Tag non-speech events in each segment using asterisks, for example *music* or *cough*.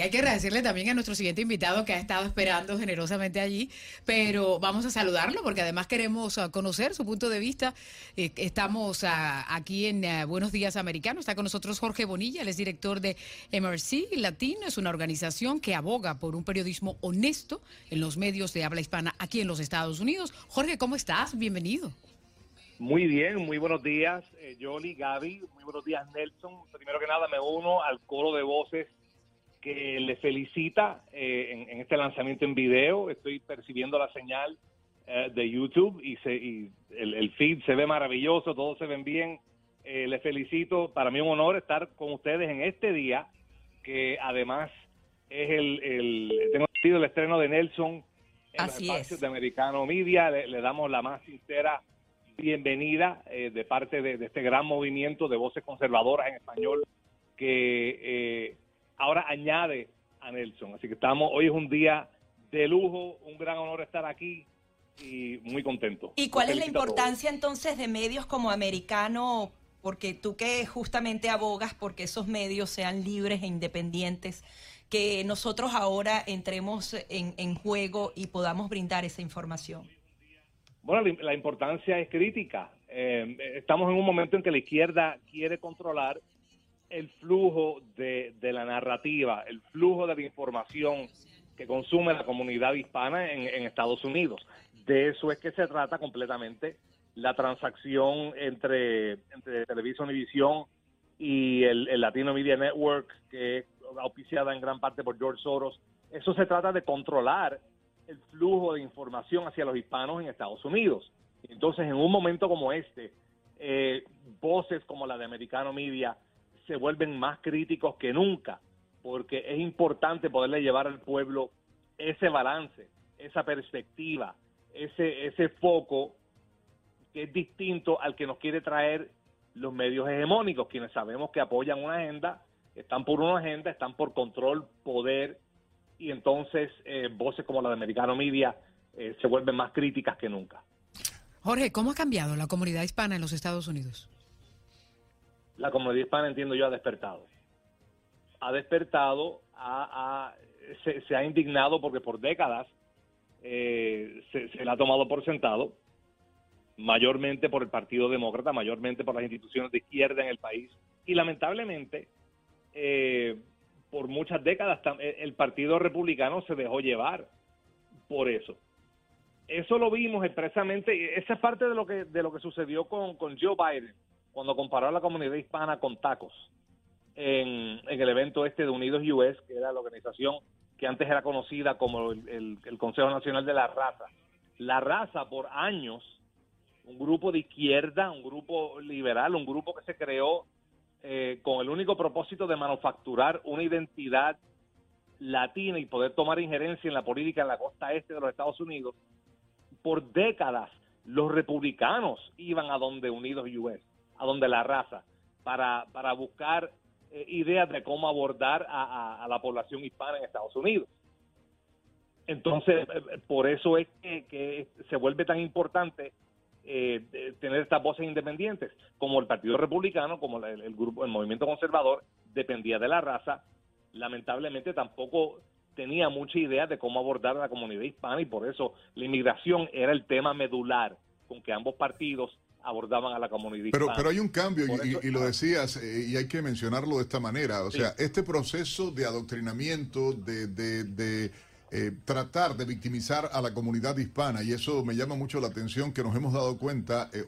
Y hay que agradecerle también a nuestro siguiente invitado que ha estado esperando generosamente allí, pero vamos a saludarlo porque además queremos ah, conocer su punto de vista. Eh, estamos ah, aquí en ah, Buenos Días Americano, está con nosotros Jorge Bonilla, él es director de MRC Latino, es una organización que aboga por un periodismo honesto en los medios de habla hispana aquí en los Estados Unidos. Jorge, ¿cómo estás? Bienvenido. Muy bien, muy buenos días, eh, Yoli, Gaby, muy buenos días, Nelson. Primero que nada, me uno al coro de voces que le felicita eh, en, este lanzamiento en video. Estoy percibiendo la señal eh, de YouTube y, se, y el, feed se ve maravilloso, todos se ven bien. Eh, le felicito, para mí un honor estar con ustedes en este día, que además es el, el tengo sido el estreno de Nelson en los espacios de Americano Media. Le, damos la más sincera bienvenida de parte de, de, este gran movimiento de voces conservadoras en español que ahora añade a Nelson. Así que estamos, hoy es un día de lujo, un gran honor estar aquí y muy contento. ¿Y cuál es la importancia entonces de medios como americano? Porque tú que justamente abogas porque esos medios sean libres e independientes, que nosotros ahora entremos en, juego y podamos brindar esa información. Bueno, la, importancia es crítica. Eh, estamos en un momento en que la izquierda quiere controlar el flujo de, la narrativa, el flujo de la información que consume la comunidad hispana en, Estados Unidos. De eso es que se trata completamente la transacción entre, entre Televisión y y el, Latino Media Network, que es auspiciada en gran parte por George Soros. Eso se trata de controlar el flujo de información hacia los hispanos en Estados Unidos. Entonces, en un momento como este, eh, voces como la de Americano Media, se vuelven más críticos que nunca, porque es importante poderle llevar al pueblo ese balance, esa perspectiva, ese, ese foco que es distinto al que nos quiere traer los medios hegemónicos, quienes sabemos que apoyan una agenda, están por una agenda, están por control, poder, y entonces eh, voces como la de Americano Media eh, se vuelven más críticas que nunca. Jorge, ¿cómo ha cambiado la comunidad hispana en los Estados Unidos? La comunidad hispana, entiendo yo, ha despertado. Ha despertado, se, ha indignado porque por décadas eh, se, le ha tomado por sentado, mayormente por el Partido Demócrata, mayormente por las instituciones de izquierda en el país, y lamentablemente, eh, por muchas décadas, el Partido Republicano se dejó llevar por eso. Eso lo vimos expresamente, esa es parte de lo que, de lo que sucedió con Joe Biden cuando comparó a la comunidad hispana con tacos en, el evento este de Unidos US, que era la organización que antes era conocida como el, Consejo Nacional de la Raza. La raza por años, un grupo de izquierda, un grupo liberal, un grupo que se creó eh, con el único propósito de manufacturar una identidad latina y poder tomar injerencia en la política en la costa este de los Estados Unidos, por décadas los republicanos iban a donde Unidos US a donde la raza, para, para buscar eh, ideas de cómo abordar a, la población hispana en Estados Unidos. Entonces, eh, eh, por eso es que, se vuelve tan importante tener estas voces independientes, como el Partido Republicano, como el, grupo, el movimiento conservador, dependía de la raza. Lamentablemente tampoco tenía mucha idea de cómo abordar a la comunidad hispana y por eso la inmigración era el tema medular con que ambos partidos abordaban a la comunidad. Pero, pero hay un cambio, y, lo *laughs* decías, eh, y hay que mencionarlo de esta manera. O sea, este proceso de adoctrinamiento, de, de, eh, tratar de victimizar a la comunidad hispana, y eso me llama mucho la atención que nos hemos dado cuenta, eh,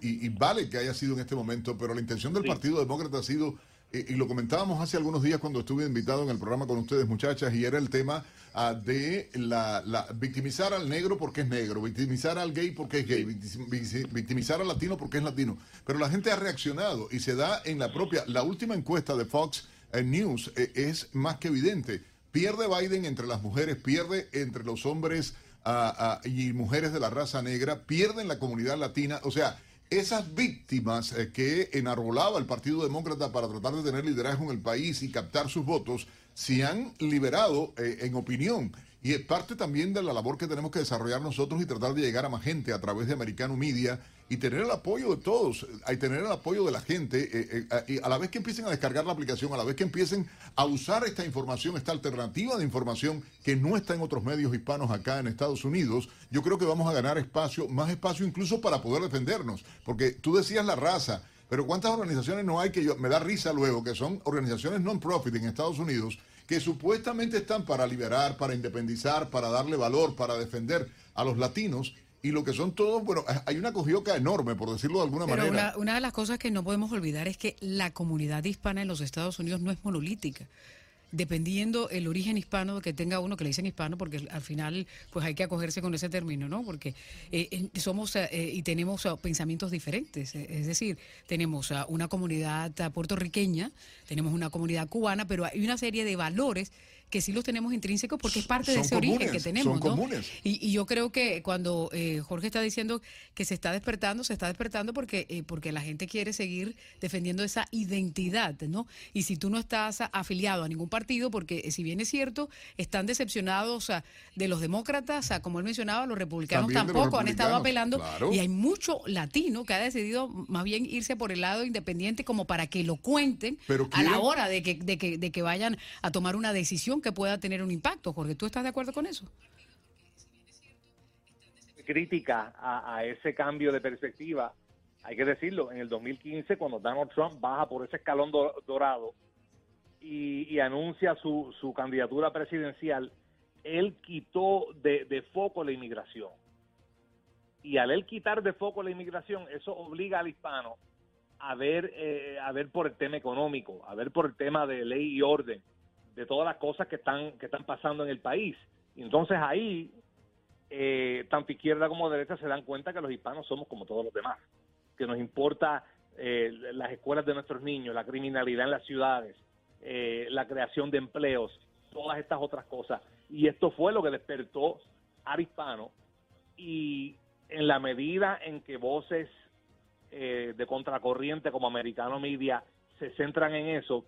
y, vale que haya sido en este momento, pero la intención del Partido Demócrata ha sido y, lo comentábamos hace algunos días cuando estuve invitado en el programa con ustedes, muchachas, y era el tema ah, de la, victimizar al negro porque es negro, victimizar al gay porque es gay, victimizar al latino porque es latino. Pero la gente ha reaccionado y se da en la propia, la última encuesta de Fox eh, News eh, es más que evidente. Pierde Biden entre las mujeres, pierde entre los hombres ah, y mujeres de la raza negra, pierde en la comunidad latina. O sea, esas víctimas eh, que enarbolaba el Partido Demócrata para tratar de tener liderazgo en el país y captar sus votos, se han liberado eh, en opinión. Y es parte también de la labor que tenemos que desarrollar nosotros y tratar de llegar a más gente a través de Americano Media y tener el apoyo de todos, y tener el apoyo de la gente, eh, eh, y a la vez que empiecen a descargar la aplicación, a la vez que empiecen a usar esta información, esta alternativa de información que no está en otros medios hispanos acá en Estados Unidos, yo creo que vamos a ganar espacio, más espacio incluso para poder defendernos, porque tú decías la raza, pero ¿cuántas organizaciones no hay que yo, me da risa luego, que son organizaciones non-profit en Estados Unidos, que supuestamente están para liberar, para independizar, para darle valor, para defender a los latinos, y lo que son todos, bueno, hay una cogioca enorme, por decirlo de alguna manera. Una, una de las cosas que no podemos olvidar es que la comunidad hispana en los Estados Unidos no es monolítica dependiendo el origen hispano que tenga uno, que le dicen hispano, porque al final pues hay que acogerse con ese término, ¿no? Porque eh, somos eh, y tenemos uh, pensamientos diferentes, eh, es decir, tenemos uh, una comunidad uh, puertorriqueña, tenemos una comunidad cubana, pero hay una serie de valores que sí los tenemos intrínsecos porque es parte de ese origen que tenemos. Son comunes. Y, yo creo que cuando eh, Jorge está diciendo que se está despertando, se está despertando porque, eh, porque la gente quiere seguir defendiendo esa identidad, ¿no? Y si tú no estás afiliado a ningún partido, porque eh, si bien es cierto, están decepcionados de los demócratas, como él mencionaba, los republicanos tampoco han estado apelando y hay mucho latino que ha decidido más bien irse por el lado independiente como para que lo cuenten a la hora de que, de, que, de que vayan a tomar una decisión que pueda tener un impacto. Jorge, ¿tú estás de acuerdo con eso? Crítica a, ese cambio de perspectiva, hay que decirlo, en el 2015 cuando Donald Trump baja por ese escalón dorado y, anuncia su, candidatura presidencial, él quitó de, foco la inmigración. Y al él quitar de foco la inmigración, eso obliga al hispano a ver, eh, a ver por el tema económico, a ver por el tema de ley y orden, de todas las cosas que están, que están pasando en el país. Entonces ahí, eh, tanto izquierda como derecha se dan cuenta que los hispanos somos como todos los demás, que nos importa eh, las escuelas de nuestros niños, la criminalidad en las ciudades, eh, la creación de empleos, todas estas otras cosas. Y esto fue lo que despertó al hispano y en la medida en que voces de contracorriente como Americano Media se centran en eso,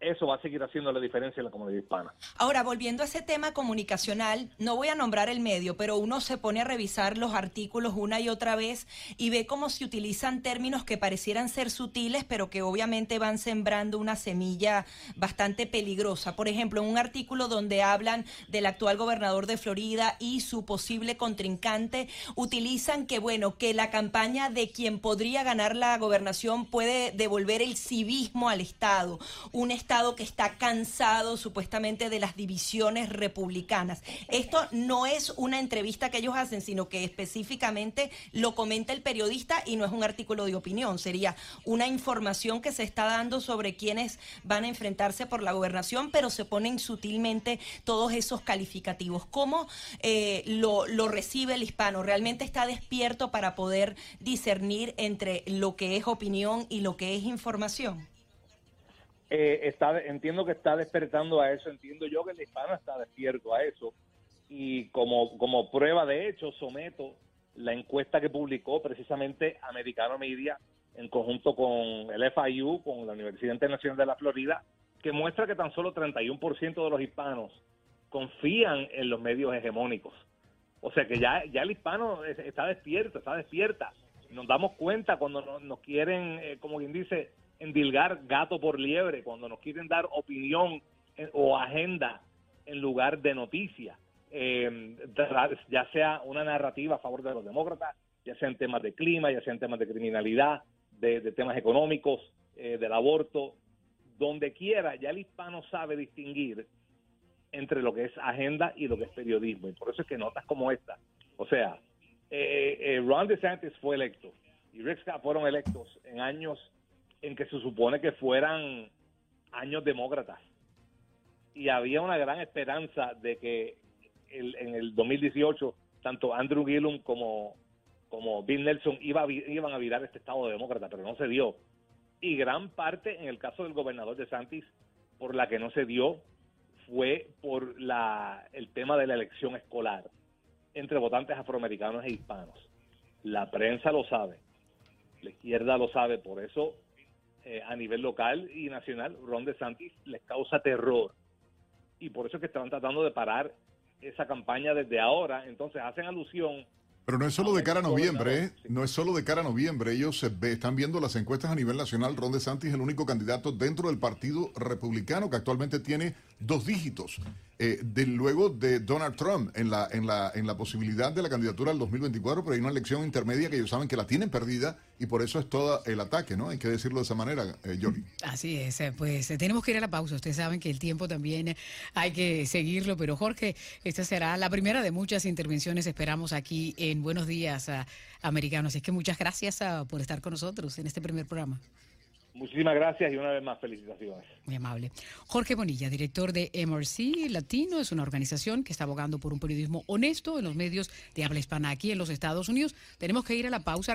eso va a seguir haciendo la diferencia en la comunidad hispana. Ahora, volviendo a ese tema comunicacional, no voy a nombrar el medio, pero uno se pone a revisar los artículos una y otra vez y ve cómo se utilizan términos que parecieran ser sutiles, pero que obviamente van sembrando una semilla bastante peligrosa. Por ejemplo, en un artículo donde hablan del actual gobernador de Florida y su posible contrincante, utilizan que, bueno, que la campaña de quien podría ganar la gobernación puede devolver el civismo al Estado. Un Estado que está cansado supuestamente de las divisiones republicanas. Esto no es una entrevista que ellos hacen, sino que específicamente lo comenta el periodista y no es un artículo de opinión, sería una información que se está dando sobre quienes van a enfrentarse por la gobernación, pero se ponen sutilmente todos esos calificativos. ¿Cómo eh, lo, lo recibe el hispano? ¿Realmente está despierto para poder discernir entre lo que es opinión y lo que es información? Eh, está, entiendo que está despertando a eso, entiendo yo que el hispano está despierto a eso y como, como prueba de hecho someto la encuesta que publicó precisamente Americano Media en conjunto con el FIU, con la Universidad Internacional de la Florida, que muestra que tan solo 31% de los hispanos confían en los medios hegemónicos. O sea que ya, ya el hispano está despierto, está despierta. Nos damos cuenta cuando nos, quieren, eh, como quien dice, endilgar gato por liebre, cuando nos quieren dar opinión eh, o agenda en lugar de noticia, eh, ya sea una narrativa a favor de los demócratas, ya sea en temas de clima, ya sea en temas de criminalidad, de, temas económicos, eh, del aborto, donde quiera, ya el hispano sabe distinguir entre lo que es agenda y lo que es periodismo. Y por eso es que notas como esta, o sea, Ron DeSantis fue electo y Rick Scott fueron electos en años en que se supone que fueran años demócratas. Y había una gran esperanza de que en el 2018 tanto Andrew Gillum como, como Bill Nelson iba iban a virar este estado demócrata, pero no se dio. Y gran parte, en el caso del gobernador de Santis, por la que no se dio fue por la, el tema de la elección escolar entre votantes afroamericanos e hispanos. La prensa lo sabe, la izquierda lo sabe, por eso eh, a nivel local y nacional, Ron DeSantis les causa terror. Y por eso es que están tratando de parar esa campaña desde ahora. Entonces hacen alusión pero no es solo de cara a noviembre, ¿eh? no es solo de cara a noviembre. Ellos están viendo las encuestas a nivel nacional. Ron DeSantis es el único candidato dentro del Partido Republicano que actualmente tiene dos dígitos. Eh, de, luego de Donald Trump en la, en, la, en la posibilidad de la candidatura al 2024, pero hay una elección intermedia que ellos saben que la tienen perdida y por eso es todo el ataque, ¿no? Hay que decirlo de esa manera, eh, Así es, eh, pues eh, tenemos que ir a la pausa. Ustedes saben que el tiempo también hay que seguirlo, pero Jorge, esta será la primera de muchas intervenciones, esperamos aquí en Buenos Días Americanos. Es que muchas gracias por estar con nosotros en este primer programa. Muchísimas gracias y una vez más felicitaciones. Muy amable. Jorge Bonilla, director de MRC Latino, es una organización que está abogando por un periodismo honesto en los medios de habla hispana aquí en los Estados Unidos. Tenemos que ir a la pausa.